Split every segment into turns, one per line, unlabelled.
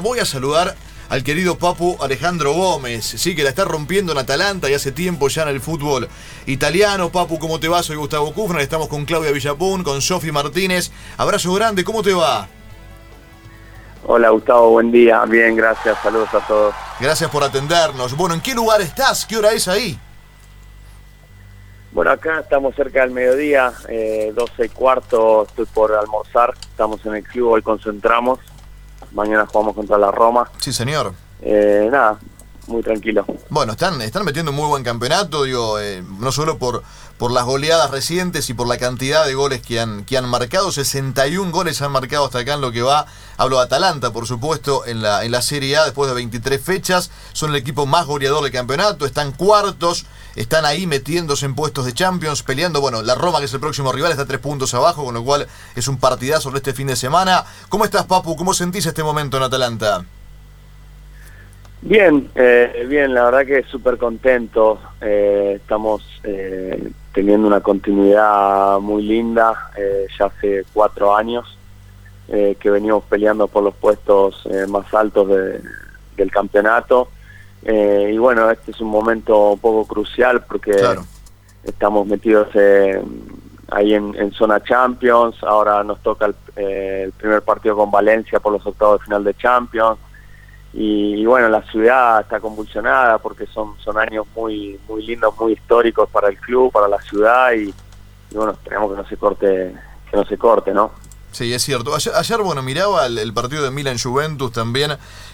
Voy a saludar al querido Papu Alejandro Gómez, sí, que la está rompiendo en Atalanta y hace tiempo ya en el fútbol italiano. Papu, ¿cómo te va? Soy Gustavo Kufner, estamos con Claudia Villapun, con Sofi Martínez. Abrazo grande, ¿cómo te va?
Hola Gustavo, buen día. Bien, gracias, saludos a todos.
Gracias por atendernos. Bueno, ¿en qué lugar estás? ¿Qué hora es ahí?
Bueno, acá estamos cerca del mediodía, eh, 12 y cuarto, estoy por almorzar, estamos en el club, hoy concentramos mañana jugamos contra la Roma.
Sí, señor.
Eh, nada, muy tranquilo.
Bueno, están, están metiendo un muy buen campeonato, digo, eh, no solo por, por las goleadas recientes y por la cantidad de goles que han, que han marcado, 61 goles han marcado hasta acá en lo que va, hablo de Atalanta, por supuesto, en la, en la Serie A después de 23 fechas, son el equipo más goleador del campeonato, están cuartos, están ahí metiéndose en puestos de Champions, peleando, bueno, la Roma que es el próximo rival está tres puntos abajo, con lo cual es un partidazo sobre este fin de semana. ¿Cómo estás, Papu? ¿Cómo sentís este momento en Atalanta?
Bien, eh, bien, la verdad que súper contento. Eh, estamos eh, teniendo una continuidad muy linda, ya hace cuatro años que venimos peleando por los puestos más altos del campeonato. y bueno, este es un momento un poco crucial porque estamos metidos ahí en, zona Champions, ahora nos toca el primer partido con Valencia por los octavos de final de Champions y, bueno, la ciudad está convulsionada porque son, son años muy, muy lindos, muy históricos para el club, para la ciudad y, bueno, esperamos que no se corte, que no se corte, ¿no?
Sí, es cierto. Ayer, bueno, miraba el, partido de Milan Juventus también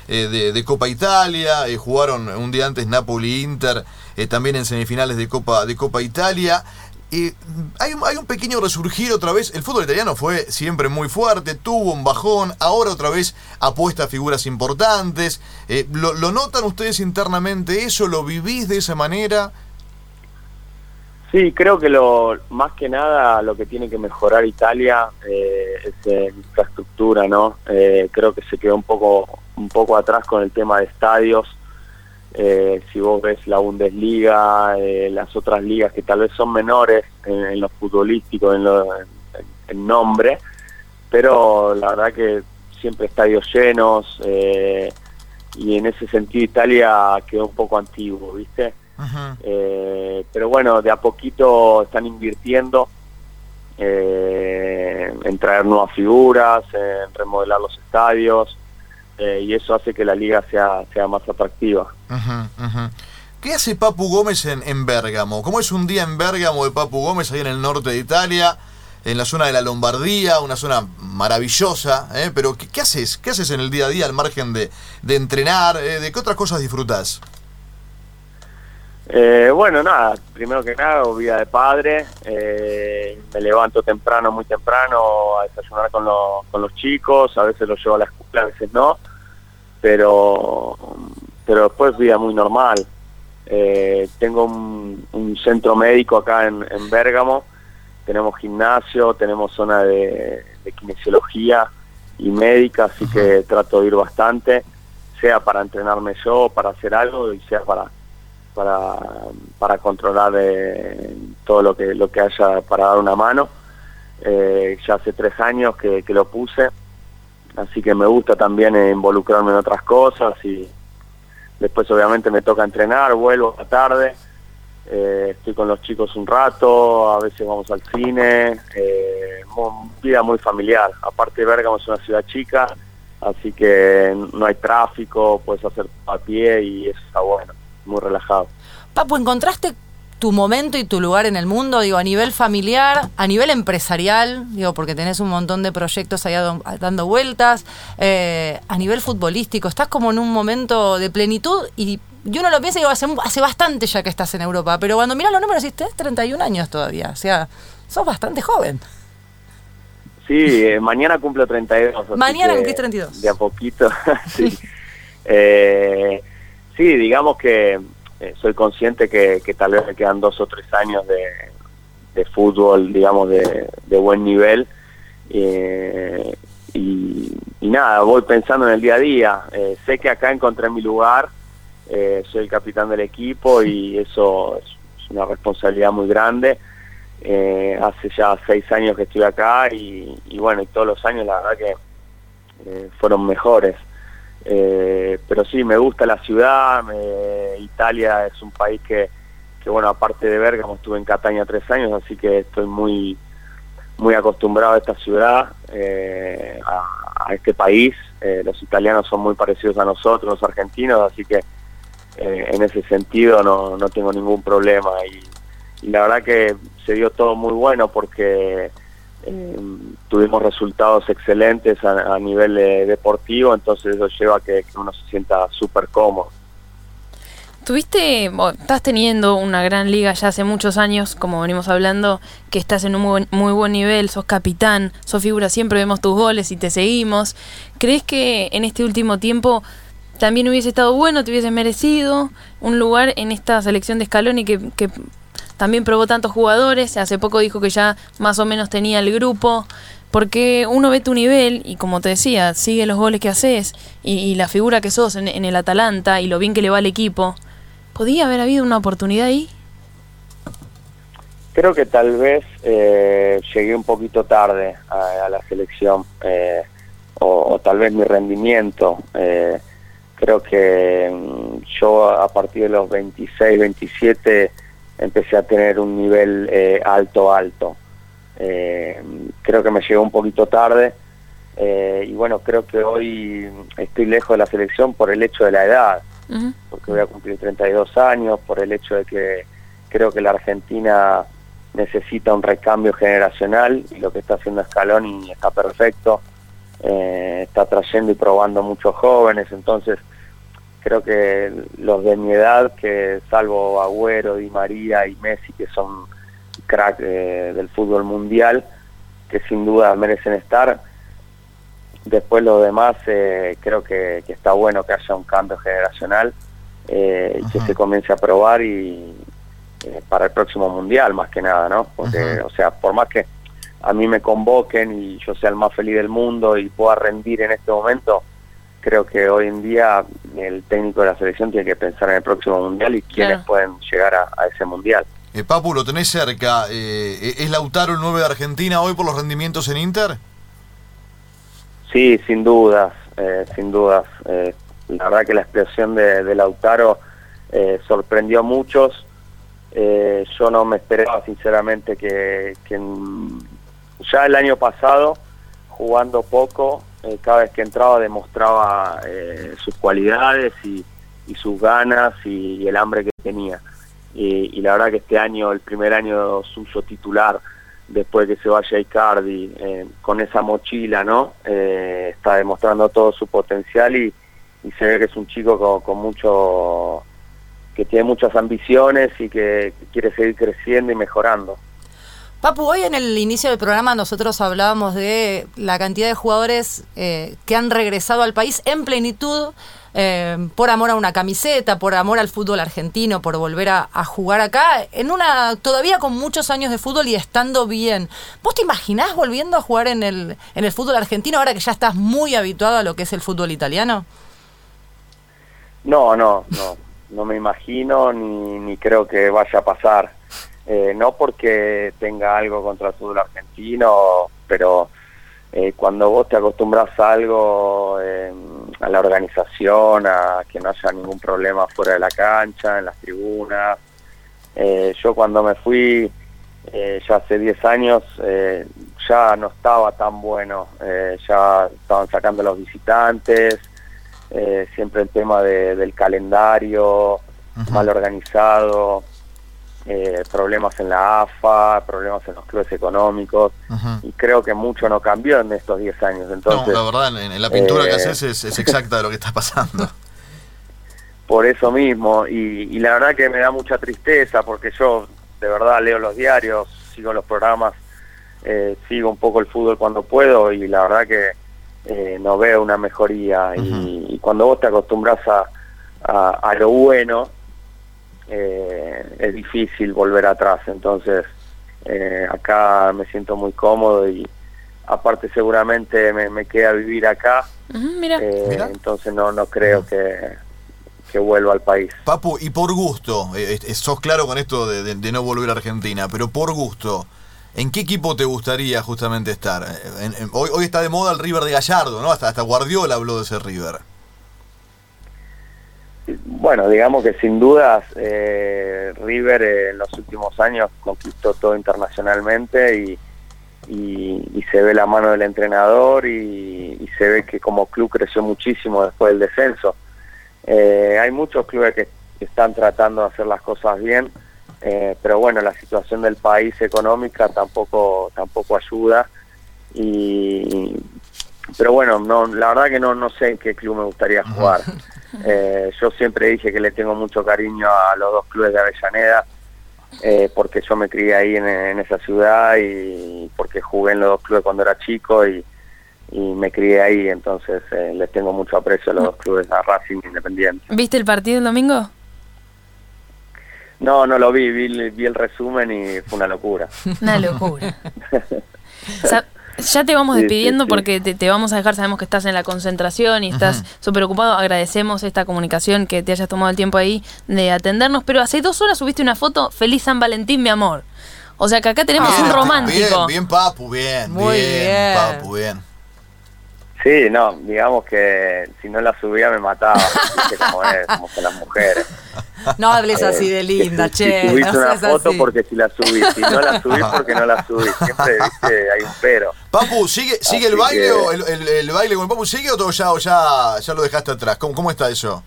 eh, de, Copa Italia, eh, jugaron un día antes Napoli-Inter, eh, también en semifinales de Copa, de Copa Italia hay, un, hay un pequeño resurgir otra vez. El fútbol italiano fue siempre muy fuerte, tuvo un bajón, ahora otra vez apuesta a figuras importantes. Eh, ¿lo, notan ustedes internamente eso? ¿Lo vivís de esa manera?
Sí, creo que lo más que nada lo que tiene que mejorar Italia eh, es infraestructura, ¿no? Eh, creo que se quedó un poco un poco atrás con el tema de estadios. Eh, si vos ves la Bundesliga, eh, las otras ligas que tal vez son menores en, lo futbolístico, en, lo, en, nombre, pero la verdad que siempre estadios llenos eh, y en ese sentido Italia quedó un poco antiguo, ¿viste? pero bueno, de a poquito están invirtiendo en traer nuevas figuras, en remodelar los estadios. Eh, y eso hace que la liga sea, sea más atractiva.
¿Qué hace Papu Gómez en, en Bérgamo? ¿Cómo es un día en Bérgamo de Papu Gómez, ahí en el norte de Italia, en la zona de la Lombardía, una zona maravillosa? ¿eh? Pero ¿qué, haces? ¿Qué haces en el día a día al margen de, de entrenar? ¿eh? ¿De qué otras cosas disfrutas?
Eh, bueno, nada, primero que nada, vida de padre, eh, me levanto temprano, muy temprano, a desayunar con, con los chicos, a veces los llevo a la escuela, a veces no, pero, pero después vida muy normal. Eh, tengo un, centro médico acá en, en Bérgamo, tenemos gimnasio, tenemos zona de, de kinesiología y médica, así que trato de ir bastante, sea para entrenarme yo, para hacer algo, y sea para para, para controlar eh, todo lo que, lo que haya para dar una mano. Eh, ya hace tres años que, lo puse, así que me gusta también involucrarme en otras cosas y después obviamente me toca entrenar, vuelvo a tarde, eh, estoy con los chicos un rato, a veces vamos al cine, vida muy familiar. Aparte Bergamo es una ciudad chica, así que no hay tráfico, puedes hacer a pie y eso está bueno muy relajado.
Papu, ¿encontraste tu momento y tu lugar en el mundo, digo, a nivel familiar, a nivel empresarial, digo, porque tenés un montón de proyectos ahí dando vueltas, eh, a nivel futbolístico, estás como en un momento de plenitud y yo no lo pienso, digo, hace, hace bastante ya que estás en Europa, pero cuando miras los números, dices, tenés 31 años todavía, o sea, sos bastante joven.
Sí, eh, mañana cumplo 32.
Mañana cumplís 32.
De a poquito, sí. eh, sí, digamos que eh, soy consciente que, tal vez me quedan dos o tres años de, fútbol, digamos, de, buen nivel. Eh, y, nada, voy pensando en el día a día. Eh, sé que acá encontré mi lugar, soy el capitán del equipo y eso es, una responsabilidad muy grande. hace ya seis años que estoy acá y, y, bueno, y todos los años la verdad que fueron mejores. Eh, pero sí, me gusta la ciudad, Italia es un país que, bueno, aparte de Bergamo, estuve en Catania tres años, así que estoy muy muy acostumbrado a esta ciudad, eh, a, este país. Eh, los italianos son muy parecidos a nosotros, los argentinos, así que eh, en ese sentido no, no tengo ningún problema. Y, la verdad que se dio todo muy bueno porque tuvimos resultados excelentes a, nivel deportivo, entonces eso lleva a que uno se sienta súper cómodo.
Tuviste, estás teniendo una gran liga ya hace muchos años, como venimos hablando, que estás en un muy buen, nivel, sos capitán, sos figura, siempre vemos tus goles y te seguimos. ¿Crees que en este último tiempo también hubiese estado bueno, te hubiese merecido un lugar en esta selección de Scaloni que, que también probó tantos jugadores? Hace poco dijo que ya más o menos tenía el grupo porque uno ve tu nivel y como te decía, sigue los goles que haces y, la figura que sos en, en, el Atalanta y lo bien que le va al equipo. ¿Podía haber habido una oportunidad ahí?
Creo que tal vez eh, llegué un poquito tarde a, la selección, eh, o, tal vez mi rendimiento. Eh, creo que mm, yo a partir de los 26, 27 empecé a tener un nivel alto, alto. creo que me llegó un poquito tarde. y bueno, creo que hoy estoy lejos de la selección por el hecho de la edad porque voy a cumplir 32 años, por el hecho de que creo que la Argentina necesita un recambio generacional y lo que está haciendo Scaloni está perfecto, eh, está trayendo y probando muchos jóvenes, entonces creo que los de mi edad, que salvo Agüero, Di María y Messi, que son crack eh, del fútbol mundial, que sin duda merecen estar, Después lo demás eh, creo que, está bueno que haya un cambio generacional eh, y que se comience a probar y eh, para el próximo mundial más que nada, ¿no? Porque, o sea, por más que a mí me convoquen y yo sea el más feliz del mundo y pueda rendir en este momento, creo que hoy en día el técnico de la selección tiene que pensar en el próximo mundial y quiénes pueden llegar a, ese mundial.
Papu, lo tenés cerca. ¿Es Lautaro el 9 de Argentina hoy por los rendimientos en Inter?
Sí, sin dudas, eh, sin dudas. Eh, la verdad que la explosión de, Lautaro eh, sorprendió a muchos. yo no me esperaba sinceramente que, ya el año pasado, jugando poco, cada vez que entraba demostraba sus cualidades y, sus ganas y, el hambre que tenía. Y, y, la verdad que este año, el primer año suyo titular, después de que se vaya Icardi, eh, con esa mochila, ¿no? Eh, está demostrando todo su potencial y, se ve que es un chico con, mucho, que tiene muchas ambiciones y que, quiere seguir creciendo y mejorando.
Papu, hoy en el inicio del programa nosotros hablábamos de la cantidad de jugadores eh, que han regresado al país en plenitud eh, por amor a una camiseta, por amor al fútbol argentino, por volver a, jugar acá, en una todavía con muchos años de fútbol y estando bien. ¿Vos te imaginás volviendo a jugar en el, en el fútbol argentino ahora que ya estás muy habituado a lo que es el fútbol italiano?
No, no, no, no me imagino ni, ni creo que vaya a pasar. Eh, no porque tenga algo contra el fútbol argentino, pero eh, cuando vos te acostumbras a algo, a la organización, a que no haya ningún problema fuera de la cancha, en las tribunas. Eh, yo cuando me fui, eh, ya hace 10 años, ya no estaba tan bueno, ya estaban sacando los visitantes, siempre el tema del calendario, mal organizado. Eh, problemas en la AFA, problemas en los clubes económicos, y creo que mucho no cambió en estos 10 años. Entonces,
no, la verdad, en, la pintura que eh, haces es, exacta de lo que está pasando.
Por eso mismo, y, la verdad que me da mucha tristeza, porque yo de verdad leo los diarios, sigo los programas, eh, sigo un poco el fútbol cuando puedo, y la verdad que no veo una mejoría, y, cuando vos te acostumbras a, a lo bueno, eh, es difícil volver atrás. Entonces, eh, acá me siento muy cómodo y aparte seguramente me, queda vivir acá. Eh, entonces no, no creo que, que vuelva al país.
Papu, y por gusto, sos claro con esto de, no volver a Argentina, pero por gusto. ¿En qué equipo te gustaría justamente estar? hoy, hoy está de moda el River de Gallardo, ¿no? Hasta, hasta Guardiola habló de ese River.
Bueno, digamos que sin dudas eh, River eh, en los últimos años conquistó todo internacionalmente y, y, y se ve la mano del entrenador y, y se ve que como club creció muchísimo después del descenso. Eh, hay muchos clubes que están tratando de hacer las cosas bien, eh, pero bueno, la situación del país económica tampoco tampoco ayuda y pero bueno, no, la verdad que no no sé en qué club me gustaría jugar. Eh, yo siempre dije que le tengo mucho cariño a los dos clubes de Avellaneda eh, porque yo me crié ahí en, en esa ciudad y porque jugué en los dos clubes cuando era chico y, y me crié ahí, entonces eh, les tengo mucho aprecio a los dos clubes, a Racing Independiente.
¿Viste el partido el domingo?
No, no lo vi, vi, vi el resumen y fue una locura.
Una locura. Ya te vamos despidiendo
sí, sí.
porque te, te vamos a dejar, sabemos que estás en la concentración y estás súper ocupado. Agradecemos esta comunicación, que te hayas tomado el tiempo ahí de atendernos, pero hace dos horas subiste una foto, feliz San Valentín, mi amor. O sea que acá tenemos
Bien,
un romántico.
Bien, bien, Papu, bien.
Muy bien.
Papu, bien.
Sí, no, digamos que si no la subía me mataba, viste cómo es, como son las mujeres.
No hables así de linda,
Si
che.
subiste
no
una foto
así.
porque si la subí, si no la subí porque no la subí, siempre viste, hay un pero.
Papu, ¿sigue, sigue el baile
que-
o el, el- el baile con el Papu sigue o todo ya, o ya, ya lo dejaste atrás? ¿Cómo, cómo está eso?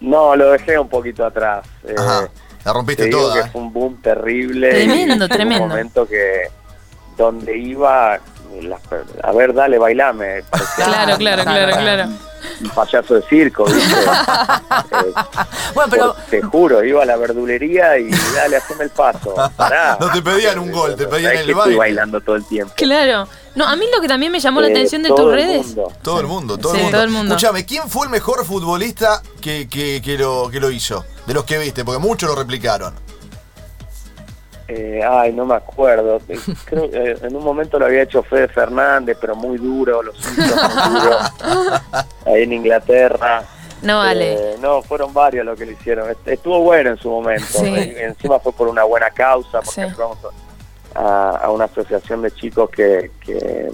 No, lo dejé un poquito atrás. eh,
Ajá. La rompiste
te digo
toda.
que
¿eh?
fue un boom terrible.
Tremendo,
y
tremendo.
Un momento que donde iba, a ver, dale, bailame. parecía
Claro, claro, claro, claro.
Un payaso de circo, ¿viste? Eh,
Bueno, pero
por- te juro, iba a la verdulería y dale, haceme el paso. Pará.
No te pedían un gol, te pedían
¿Sabés
el
que
baile.
Estoy bailando todo el tiempo.
Claro. No, a mí lo que también me llamó la
Eh,
atención de tus redes.
mundo.
Todo el mundo, todo,
Sí,
el mundo.
todo el mundo.
Escúchame, ¿quién fue el mejor futbolista que, que, que lo, que lo hizo? De los que viste, porque muchos lo replicaron.
Eh, ay, no me acuerdo. Eh, Creo que eh, en un momento lo había hecho Fede Fernández, pero muy duro, los muy duro. Ahí en Inglaterra.
No vale.
Eh, no, fueron varios los que lo hicieron. Est- Estuvo bueno en su momento.
Sí.
Eh, Encima fue por una buena causa, porque
Sí.
ayudamos a, a una asociación de chicos que, que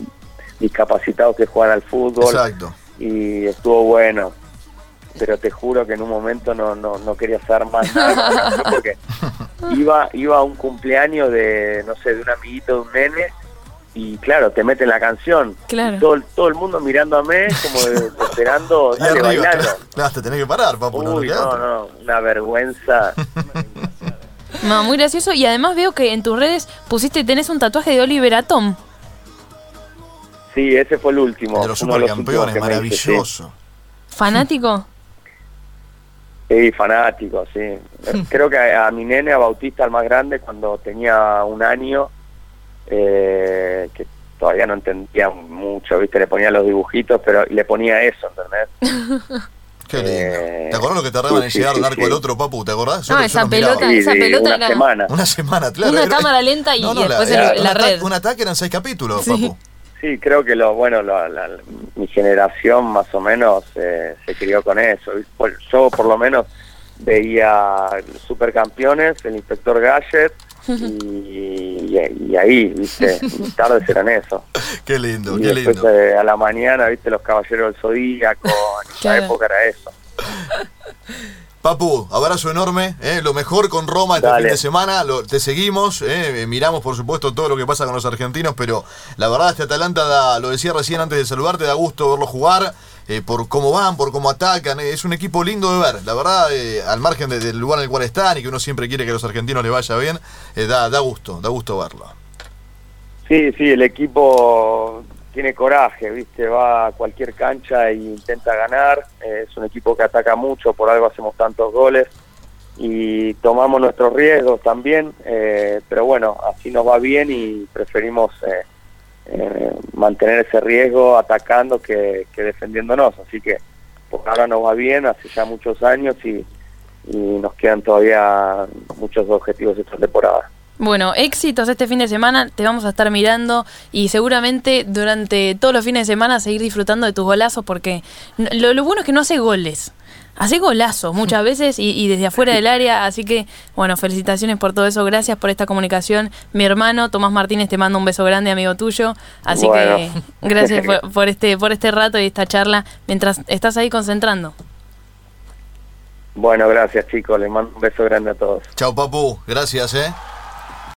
discapacitados que juegan al fútbol
Exacto.
y estuvo bueno. Pero te juro que en un momento no, no, no quería hacer más nada porque iba, iba a un cumpleaños de, no sé, de un amiguito de un nene y claro, te meten la canción.
Claro.
Todo, el- todo el mundo mirándome como de- esperando,
Y
dale,
arriba,
bailando.
claro, claro, te tenés que parar, Papu. no
Uy, no, una vergüenza.
No, muy gracioso. Y además veo que en tus redes pusiste, tenés un tatuaje de Oliver Atom.
Sí, ese fue el último.
De los supercampeones, maravilloso.
¿Fanático?
Sí, fanático, sí. Creo que a, a mi nene, a Bautista, el más grande, cuando tenía un año, eh, que todavía no entendía mucho, ¿viste? Le ponía los dibujitos, pero le ponía eso, ¿entendés?
Qué lindo.
Eh,
¿Te acordás lo que tardaban
sí,
en llegar
sí,
un arco
sí.
al otro, Papu? ¿Te acordás? Yo
No, esa pelota-
Sí,
esa pelota
una
era-
semana.
Una semana, claro.
Una
era-
cámara lenta y- y después
era-
la
un
red.
ataque- Un ataque eran seis capítulos,
Sí.
Papu.
Sí, creo que lo bueno, lo- la- la- mi generación más o menos eh, se crió con eso. Por- Yo por lo menos veía Supercampeones, el Inspector Gadget y, y- y ahí, viste, mis tardes eran eso.
Qué lindo,
Y
qué
después
lindo.
eh, a la mañana, viste, los Caballeros del Zodíaco, en esa época era eso.
Papu, abrazo enorme, eh, lo mejor con Roma este
Dale.
fin de semana, lo- te seguimos, eh, miramos por supuesto todo lo que pasa con los argentinos, pero la verdad este Atalanta, da- lo decía recién antes de saludarte, da gusto verlo jugar, eh, por cómo van, por cómo atacan, eh, es un equipo lindo de ver, la verdad, eh, al margen de- del lugar en el cual están y que uno siempre quiere que a los argentinos le vaya bien, eh, da, da gusto, da gusto verlo.
Sí, sí, el equipo tiene coraje, ¿viste? Va a cualquier cancha e intenta ganar. Eh, es un equipo que ataca mucho, por algo hacemos tantos goles y tomamos nuestros riesgos también, eh, pero bueno, así nos va bien y preferimos eh, eh, mantener ese riesgo atacando que, defendiéndonos. Así que por ahora nos va bien, hace ya muchos años y, y nos quedan todavía muchos objetivos esta temporada.
Bueno, éxitos este fin de semana, te vamos a estar mirando y seguramente durante todos los fines de semana seguir disfrutando de tus golazos porque lo, lo bueno es que no hace goles, hace golazos muchas veces y, y desde afuera del área, así que bueno, felicitaciones por todo eso, gracias por esta comunicación. Mi hermano Tomás Martínez te manda un beso grande, amigo tuyo, así
Bueno.
que gracias por, por este por este rato y esta charla mientras estás ahí concentrando.
Bueno, gracias chicos, les mando un beso grande a todos.
Chao, Papu. Gracias, ¿eh?